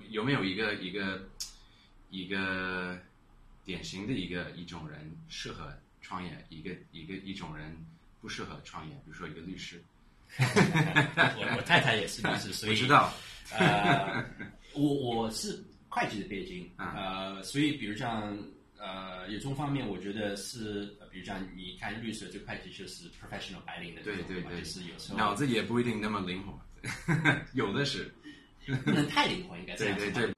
就有没有一个一个一个典型的一个一种人适合创业，一个一个一种人不适合创业，比如说一个律师。我我太太也是律师，所以我知道。呃，我我是会计的背景，呃，所以比如像呃有种方面，我觉得是，比如像你看律师这会计就是 professional 白领的，对对对，就是有时候脑子也不一定那么灵活，有的是，不能太灵活，应该这样对对对。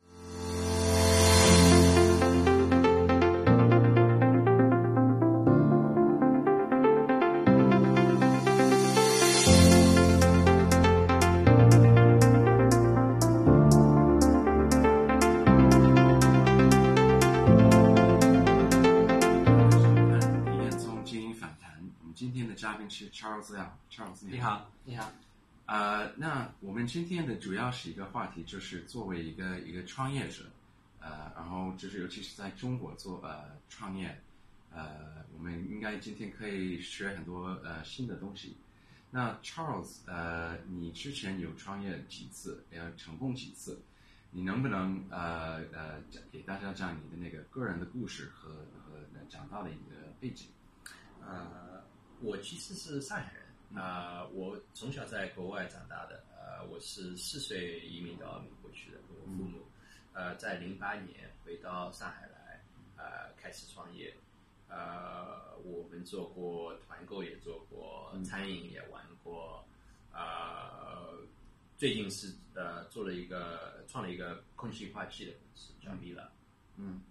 是 Charles L，Charles 你好，你好。呃，那我们今天的主要是一个话题，就是作为一个一个创业者，呃，然后就是尤其是在中国做呃创业，呃，我们应该今天可以学很多呃新的东西。那 Charles，呃，你之前有创业几次，也成功几次？你能不能呃呃讲给大家讲你的那个个人的故事和和讲到的一个背景？呃。我其实是上海人，啊，我从小在国外长大的，呃，我是四岁移民到美国去的，我父母，呃，在零八年回到上海来，呃，开始创业，呃，我们做过团购，也做过餐饮，也玩过，呃，最近是呃做了一个创了一个空气净化器的公司，叫米了，嗯，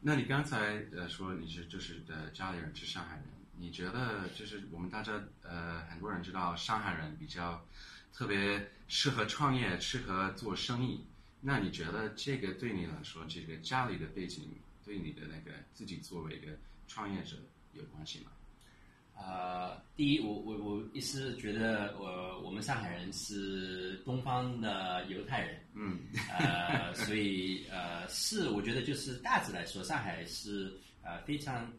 那你刚才呃说你是就是呃家里人是上海人。你觉得就是我们大家呃很多人知道上海人比较特别适合创业，适合做生意。那你觉得这个对你来说，这个家里的背景对你的那个自己作为一个创业者有关系吗？呃，第一，我我我一是觉得我我们上海人是东方的犹太人，嗯，呃，所以呃是我觉得就是大致来说，上海是呃非常。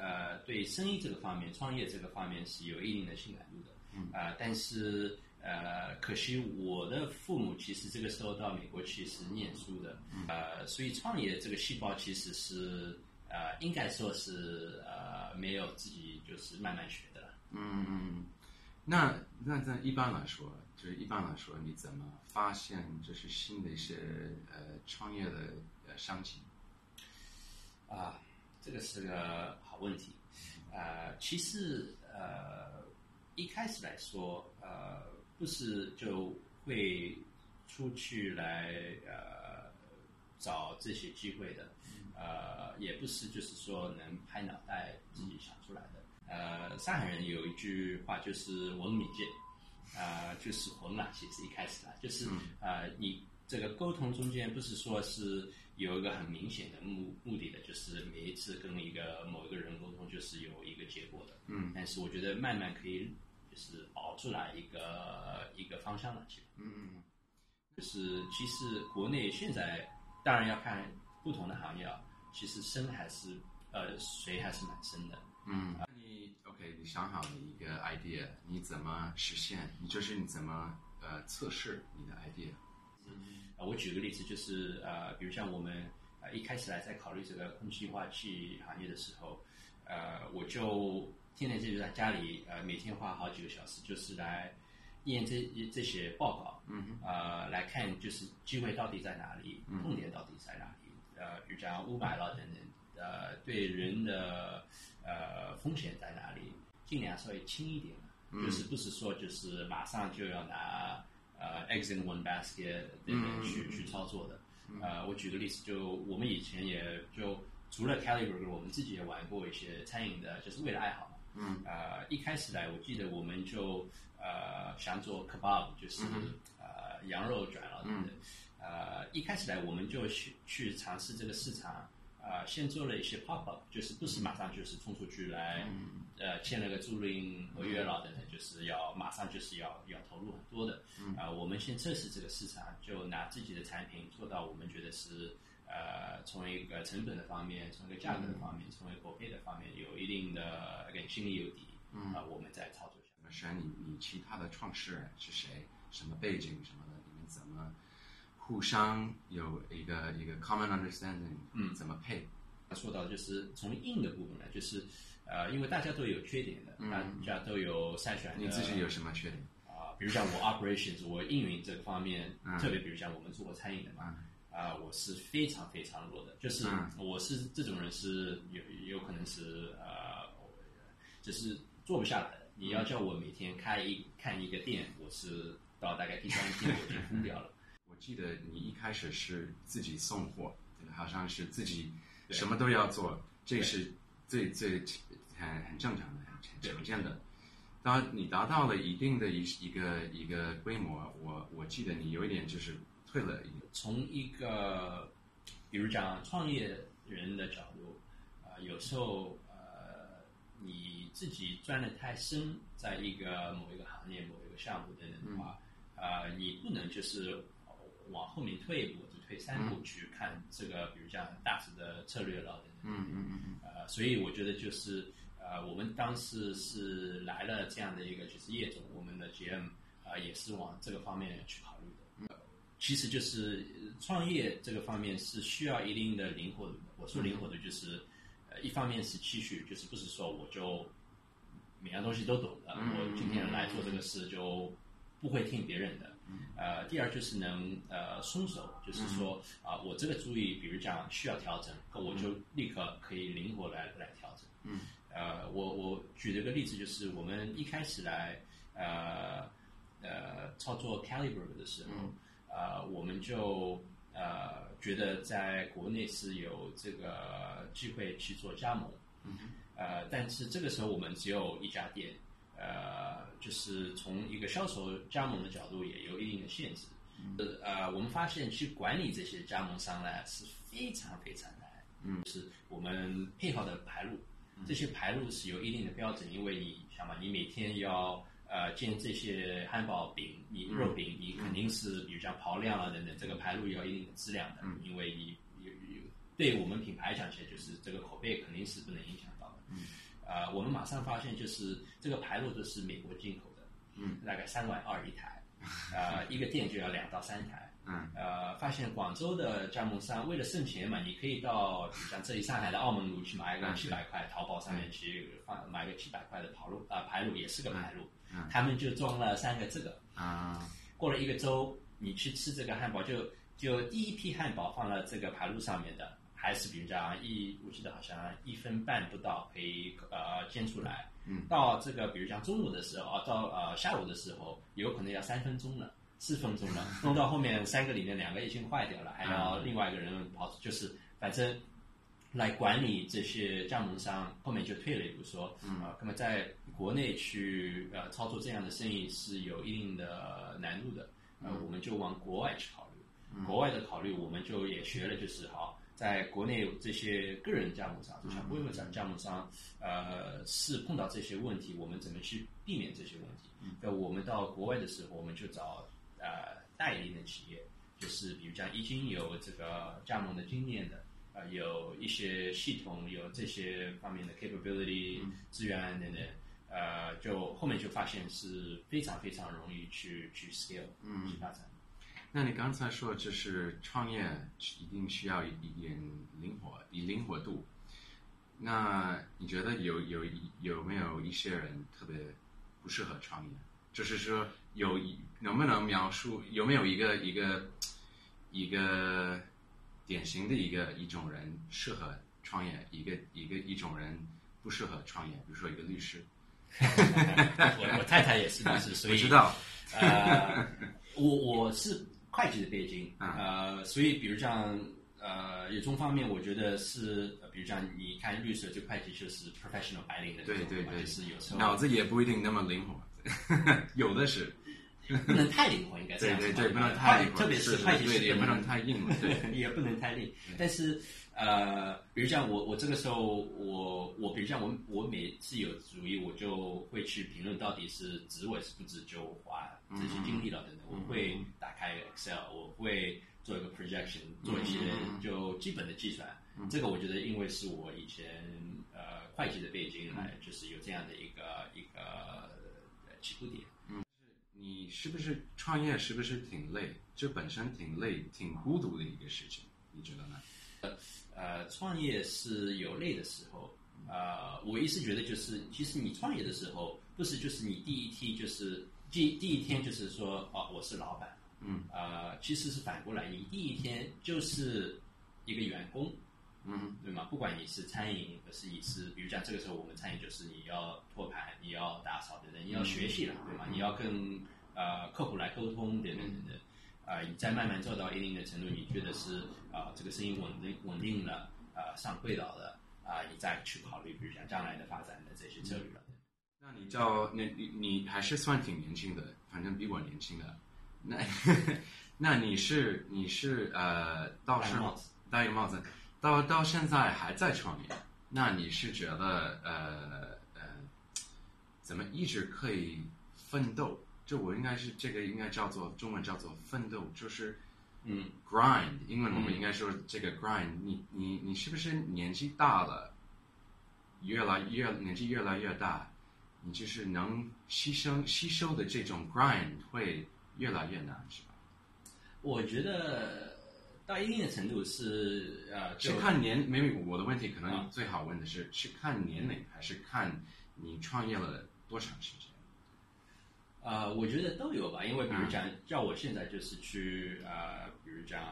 呃，对生意这个方面、创业这个方面是有一定的性感度的。嗯。啊，但是呃，可惜我的父母其实这个时候到美国去是念书的。嗯。呃，所以创业这个细胞其实是呃，应该说是呃，没有自己就是慢慢学的。嗯嗯。那那在一般来说，就是一般来说，你怎么发现就是新的一些呃创业的呃商机？啊。这个是个好问题，呃，其实呃，一开始来说，呃，不是就会出去来呃找这些机会的，呃，也不是就是说能拍脑袋自己想出来的。呃，上海人有一句话就是“文米见”，啊，就是混了。其实一开始啊，就是呃，你这个沟通中间不是说是。有一个很明显的目目的的，就是每一次跟一个某一个人沟通，就是有一个结果的。嗯。但是我觉得慢慢可以，就是熬出来一个一个方向了。其实。嗯嗯。就是其实国内现在当然要看不同的行业啊，其实深还是呃水还是蛮深的。嗯。你 OK？你想好了一个 idea，你怎么实现？你就是你怎么呃测试你的 idea？我举个例子，就是呃，比如像我们呃一开始来在考虑这个空气净化器行业的时候，呃，我就天天就在家里呃每天花好几个小时，就是来验这这些报告，嗯，呃，来看就是机会到底在哪里，痛点到底在哪里，呃，比如讲雾霾了等等，呃，对人的呃风险在哪里，尽量稍微轻一点，就是不是说就是马上就要拿。呃，eggs in one basket 那边去去操作的。呃，我举个例子，就我们以前也就除了 Calibre，我们自己也玩过一些餐饮的，就是为了爱好嘛。嗯。呃，一开始来，我记得我们就呃想做 kebab，就是呃羊肉卷了等等。呃，一开始来，我们就去去尝试这个市场。啊，先做了一些 pop up，就是不是马上就是冲出去来，呃，签了个租赁合约了等等，就是要马上就是要要投入很多的。啊，我们先测试这个市场，就拿自己的产品做到我们觉得是呃，从一个成本的方面，从一个价格的方面，从一个口碑的方面有一定的跟心里有底。啊，我们再操作。选你，你其他的创始人是谁？什么背景什么的？你们怎么？互相有一个一个 common understanding，嗯怎么配？说到就是从硬的部分呢，就是呃，因为大家都有缺点的，嗯大家都有筛选的。你自己有什么缺点？啊、比如像我 operations，我运营这个方面，嗯特别比如像我们做过餐饮的嘛，啊、我是非常非常弱的，就是嗯我是这种人是有有可能是呃，就是做不下来的。你要叫我每天开一看一个店，我是到大概第三天我就疯掉了。我记得你一开始是自己送货，好像是自己什么都要做，这是最最很很正常的、很常见的。当你达到了一定的一一个一个规模，我我记得你有一点就是退了从一个比如讲创业人的角度，啊、有时候呃你自己钻的太深，在一个某一个行业、某一个项目等等的话，啊、你不能就是往后面退一步，就退三步去看这个，比如像大致的策略了。嗯嗯嗯嗯呃，所以我觉得就是呃，我们当时是来了这样的一个就是业总，我们的 GM 啊、也是往这个方面去考虑的。呃其实就是呃创业这个方面是需要一定的灵活度的。我说灵活度就是，呃，一方面是期许，就是不是说我就每样东西都懂的，嗯我今天来做这个事就不会听别人的。呃，第二就是能呃松手，就是说啊、我这个注意，比如讲需要调整，可我就立刻可以灵活来来调整。嗯，呃，我我举了个例子，就是我们一开始来呃呃操作 Calibre 的时候，呃，我们就呃觉得在国内是有这个机会去做加盟，嗯呃，但是这个时候我们只有一家店，呃，就是从一个销售加盟的角度也有一定的限制。呃，我们发现去管理这些加盟商呢是非常非常难。嗯，是我们配好的牌路，这些牌路是有一定的标准，因为你想嘛，你每天要呃煎这些汉堡饼，你肉饼，你肯定是比如像刨量啊等等，这个牌路要一定的质量的，因为你有有对我们品牌讲起来，就是这个口碑肯定是不能影响到的。嗯，呃，我们马上发现就是这个牌路都是美国进口的，嗯，大概三万二一台，呃，一个店就要两到三台。嗯。呃，发现广州的加盟商为了省钱嘛，你可以到像这里上海的澳门路去买一个嗯七百块，淘宝上面去放买个七百块的跑路啊、牌路也是个牌路，嗯。他们就装了三个这个，啊。过了一个周，你去吃这个汉堡就就第一批汉堡放了这个牌路上面的，还是比如讲一我记得好像一分半不到可以呃煎出来，嗯，到这个比如像中午的时候啊，到呃下午的时候有可能要三分钟了。四分钟了，弄到后面三个里面两个已经坏掉了，还要另外一个人跑，就是反正来管理这些加盟商，后面就退了一步说，嗯。啊，那么在国内去呃操作这样的生意是有一定的难度的，呃，我们就往国外去考虑，国外的考虑我们就也学了，就是好，在国内这些个人加盟商，就像微微加加盟商，呃，是碰到这些问题，我们怎么去避免这些问题？那我们到国外的时候，我们就找呃代理的企业，就是比如讲已经有这个加盟的经验的，呃，有一些系统有这些方面的 capability 资源等等，呃，就后面就发现是非常非常容易去去 scale 去发展。那你刚才说就是创业一定需要一一点灵活，以灵活度。那你觉得有有有没有一些人特别不适合创业？就是说有能不能描述有没有一个一个一个典型的一个一种人适合创业，一个一个一种人不适合创业？比如说一个律师，我我太太也是律师，所以我知道，呃，我我是会计的背景，啊呃，所以比如像呃，有种方面，我觉得是，呃比如像你看律师这会计就是 professional 白领的对对对就是有时候脑子也不一定那么灵活，有的是。不能太灵活，应该这样说对对对，不能太灵活，特别是会计对，是也不能太硬了，对。也不能太硬。但是呃，比如像我我这个时候我我比如像我我每次有主意，我就会去评论到底是值我是不值，就花这些经历了等等。我会打开 Excel，我会做一个 projection，做一些就基本的计算。这个我觉得，因为是我以前呃会计的背景来，就是有这样的一个一个呃起步点。你是不是创业是不是挺累？这本身挺累、挺孤独的一个事情，你觉得呢？呃，创业是有累的时候。呃，我一直觉得就是，其实你创业的时候，不是就是你第一梯就是第第一天就是说哦，我是老板。嗯。呃，其实是反过来，你第一天就是一个员工。嗯。对吗？不管你是餐饮，还是你是，比如讲这个时候我们餐饮就是你要托盘，你要打扫等等，你要学习了，对吗？你要跟呃客户来沟通等等等等。啊，你再慢慢做到一定的程度，你觉得是啊这个生意稳定稳定了，啊上轨道了。啊，你再去考虑，比如讲将来的发展的这些策略了。那你叫那你你还是算挺年轻的，反正比我年轻的。那 那你是你是呃，到是戴个帽子，到到现在还在创业。那你是觉得呃呃，怎么一直可以奋斗？就我应该是这个应该叫做中文叫做奋斗，就是。嗯，grind，英文我们应该说这个 grind，你你你是不是年纪大了，越来越年纪越来越大，你就是能吸收吸收的这种 grind 会越来越难，是吧？我觉得到一定的程度是呃，是看年，没有我的问题可能最好问的是是看年龄还是看你创业了多长时间？呃，我觉得都有吧，因为比如讲，叫我现在就是去呃，比如讲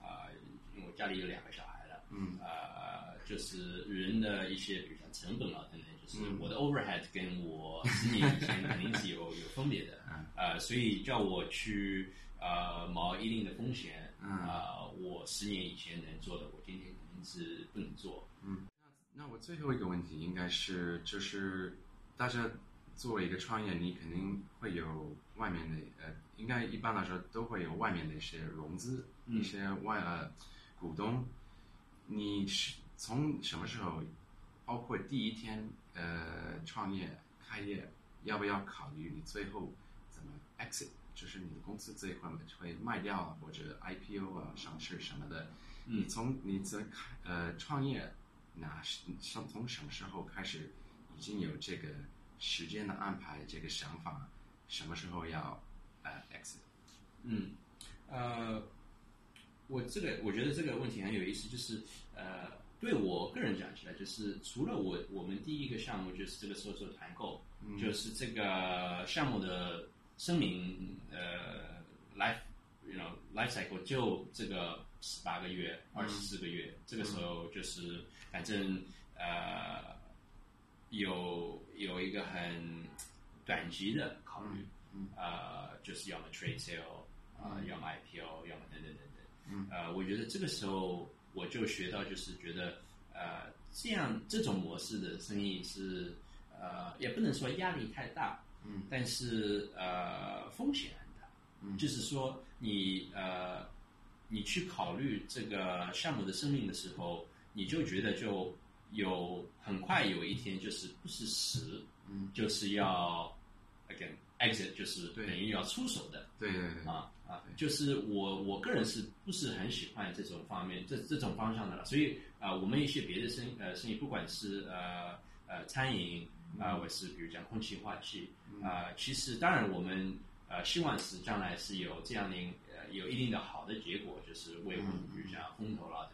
啊，因为我家里有两个小孩了，嗯，呃，就是人的一些，比如讲成本啊等等，就是我的 overhead 跟我十年以前肯定是有 有分别的，呃，所以叫我去呃冒一定的风险，啊，我十年以前能做的，我今天肯定是不能做，嗯，那那我最后一个问题应该是就是大家。作为一个创业，你肯定会有外面的呃，应该一般来说都会有外面的一些融资，一些外呃股东。你是从什么时候，包括第一天呃创业开业，要不要考虑你最后怎么 exit，就是你的公司这一块会卖掉啊或者 IPO 啊上市什么的？你从你在开呃创业，那是从从什么时候开始已经有这个？时间的安排，这个想法，什么时候要呃 exit？嗯，呃，我这个我觉得这个问题很有意思，就是呃，对我个人讲起来，就是除了我我们第一个项目就是这个时候做团购，就是这个项目的声明呃 life you know life cycle 就这个十八个月二十四个月，这个时候就是反正呃。有有一个很短期的考虑，呃，就是要么 trade sale，啊，要么 IPO，要么等等等等。呃，我觉得这个时候我就学到，就是觉得，呃，这样这种模式的生意是，呃，也不能说压力太大，嗯，但是呃，风险很大，嗯，就是说你呃，你去考虑这个项目的生命的时候，你就觉得就。有很快有一天就是不是死，嗯，就是要 again exit，就是等于要出手的，对对对。啊啊，就是我我个人是不是很喜欢这种方面这这种方向的了，所以啊，我们一些别的生呃生意，不管是呃呃餐饮啊，或是比如讲空气净化器啊，其实当然我们呃希望是将来是有这样的呃有一定的好的结果，就是为比如讲风投啦。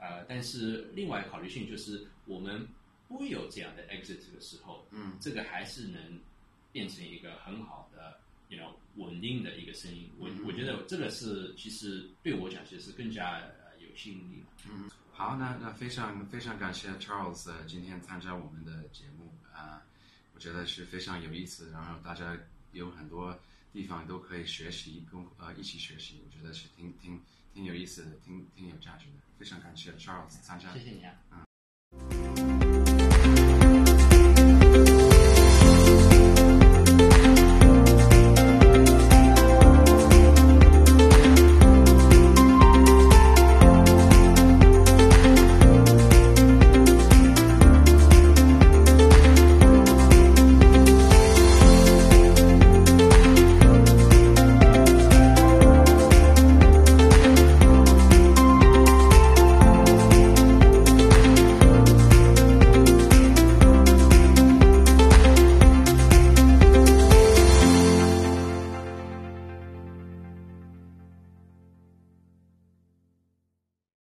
呃，但是另外考虑性就是，我们不有这样的 exit 的时候，嗯，这个还是能变成一个很好的，you know，稳定的一个声音。我我觉得这个是其实对我讲，其实是更加有吸引力。嗯，好，那那非常非常感谢 Charles 今天参加我们的节目啊，我觉得是非常有意思，然后大家有很多地方都可以学习，跟呃一起学习，我觉得是挺挺挺有意思的，挺挺有价值的。非常感谢 Charles 参加，谢谢你啊，嗯。